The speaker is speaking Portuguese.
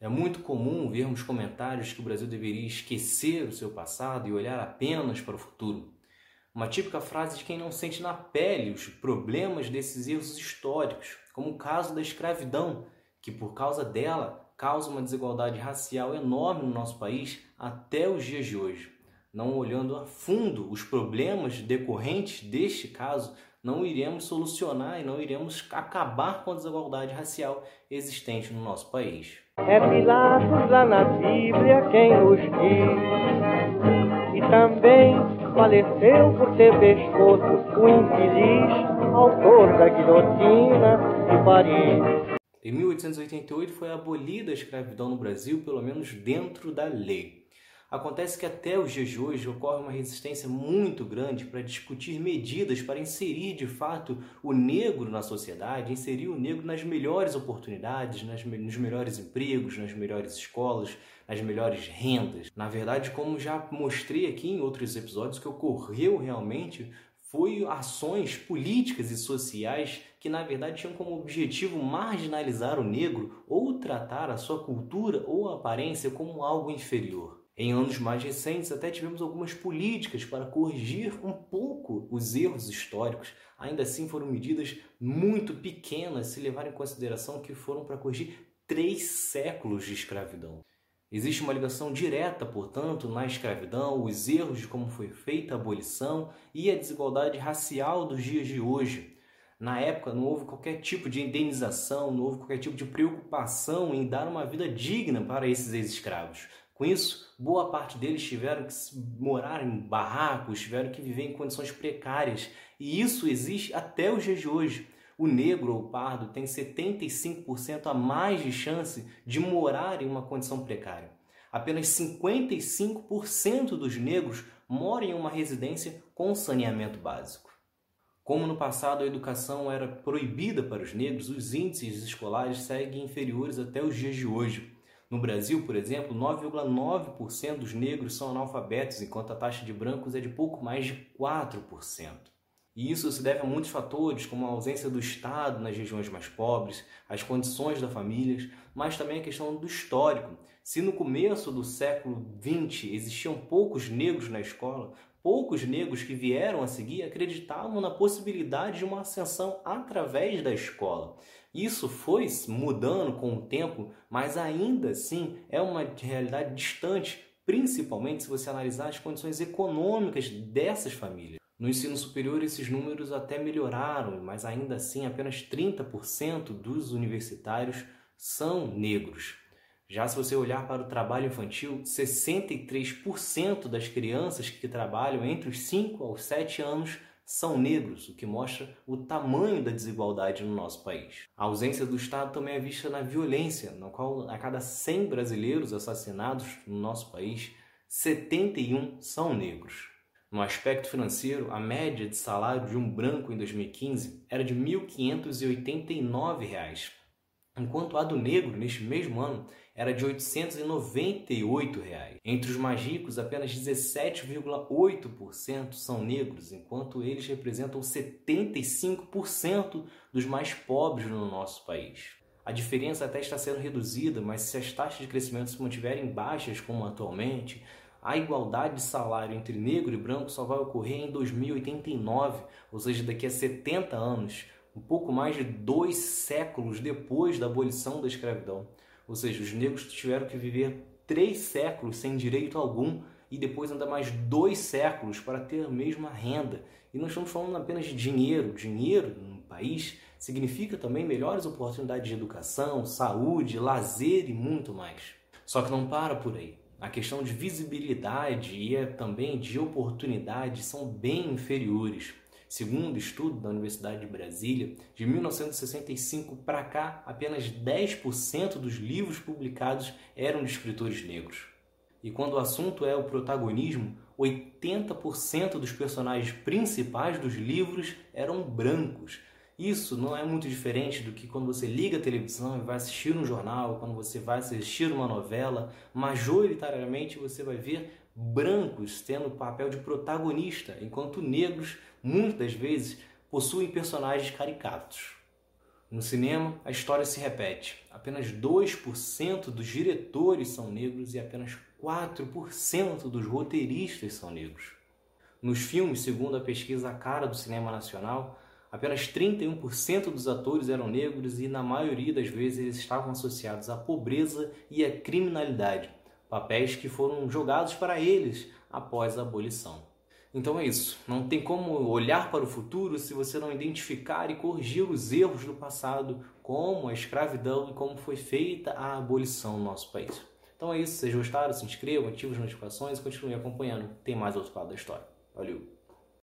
É muito comum vermos comentários que o Brasil deveria esquecer o seu passado e olhar apenas para o futuro. Uma típica frase de quem não sente na pele os problemas desses erros históricos, como o caso da escravidão, que por causa dela causa uma desigualdade racial enorme no nosso país até os dias de hoje. Não olhando a fundo os problemas decorrentes deste caso, não iremos solucionar e não iremos acabar com a desigualdade racial existente no nosso país. É Pilatos lá na Bíblia quem nos diz. E também faleceu por ter pescoço o infeliz autor da guilhotina de Paris. Em 1888 foi abolida a escravidão no Brasil, pelo menos dentro da lei. Acontece que até os dias de hoje ocorre uma resistência muito grande para discutir medidas para inserir de fato o negro na sociedade, inserir o negro nas melhores oportunidades, nas, nos melhores empregos, nas melhores escolas, nas melhores rendas. Na verdade, como já mostrei aqui em outros episódios, que ocorreu realmente foi ações políticas e sociais que na verdade tinham como objetivo marginalizar o negro ou tratar a sua cultura ou aparência como algo inferior. Em anos mais recentes, até tivemos algumas políticas para corrigir um pouco os erros históricos. Ainda assim, foram medidas muito pequenas, se levar em consideração que foram para corrigir três séculos de escravidão. Existe uma ligação direta, portanto, na escravidão, os erros de como foi feita a abolição e a desigualdade racial dos dias de hoje. Na época, não houve qualquer tipo de indenização, não houve qualquer tipo de preocupação em dar uma vida digna para esses ex-escravos. Com isso, boa parte deles tiveram que morar em barracos, tiveram que viver em condições precárias. E isso existe até os dias de hoje. O negro ou pardo tem 75% a mais de chance de morar em uma condição precária. Apenas 55% dos negros moram em uma residência com saneamento básico. Como no passado a educação era proibida para os negros, os índices escolares seguem inferiores até os dias de hoje. No Brasil, por exemplo, 9,9% dos negros são analfabetos, enquanto a taxa de brancos é de pouco mais de 4%. E isso se deve a muitos fatores, como a ausência do Estado nas regiões mais pobres, as condições das famílias, mas também a questão do histórico. Se no começo do século XX existiam poucos negros na escola, poucos negros que vieram a seguir acreditavam na possibilidade de uma ascensão através da escola. Isso foi mudando com o tempo, mas ainda assim é uma realidade distante, principalmente se você analisar as condições econômicas dessas famílias. No ensino superior, esses números até melhoraram, mas ainda assim apenas 30% dos universitários são negros. Já se você olhar para o trabalho infantil, 63% das crianças que trabalham entre os 5 aos 7 anos são negros, o que mostra o tamanho da desigualdade no nosso país. A ausência do Estado também é vista na violência, na qual a cada 100 brasileiros assassinados no nosso país, 71 são negros. No aspecto financeiro, a média de salário de um branco em 2015 era de R$ 1.589, enquanto a do negro, neste mesmo ano, era de 898 reais. Entre os mais ricos, apenas 17,8% são negros, enquanto eles representam 75% dos mais pobres no nosso país. A diferença até está sendo reduzida, mas se as taxas de crescimento se mantiverem baixas como atualmente, a igualdade de salário entre negro e branco só vai ocorrer em 2089, ou seja, daqui a 70 anos, um pouco mais de dois séculos depois da abolição da escravidão. Ou seja, os negros tiveram que viver três séculos sem direito algum e depois ainda mais dois séculos para ter a mesma renda. E nós estamos falando apenas de dinheiro. Dinheiro no país significa também melhores oportunidades de educação, saúde, lazer e muito mais. Só que não para por aí. A questão de visibilidade e é também de oportunidade são bem inferiores. Segundo estudo da Universidade de Brasília, de 1965 para cá, apenas 10% dos livros publicados eram de escritores negros. E quando o assunto é o protagonismo, 80% dos personagens principais dos livros eram brancos. Isso não é muito diferente do que quando você liga a televisão e vai assistir um jornal, quando você vai assistir uma novela, majoritariamente você vai ver brancos tendo o papel de protagonista, enquanto negros, muitas vezes, possuem personagens caricatos. No cinema, a história se repete. Apenas 2% dos diretores são negros e apenas 4% dos roteiristas são negros. Nos filmes, segundo a pesquisa Cara do Cinema Nacional, apenas 31% dos atores eram negros e, na maioria das vezes, eles estavam associados à pobreza e à criminalidade, papéis que foram jogados para eles após a abolição. Então é isso. Não tem como olhar para o futuro se você não identificar e corrigir os erros do passado, como a escravidão e como foi feita a abolição no nosso país. Então é isso. Se vocês gostaram, se inscrevam, ativem as notificações e continuem acompanhando. Tem mais outro lado da história. Valeu!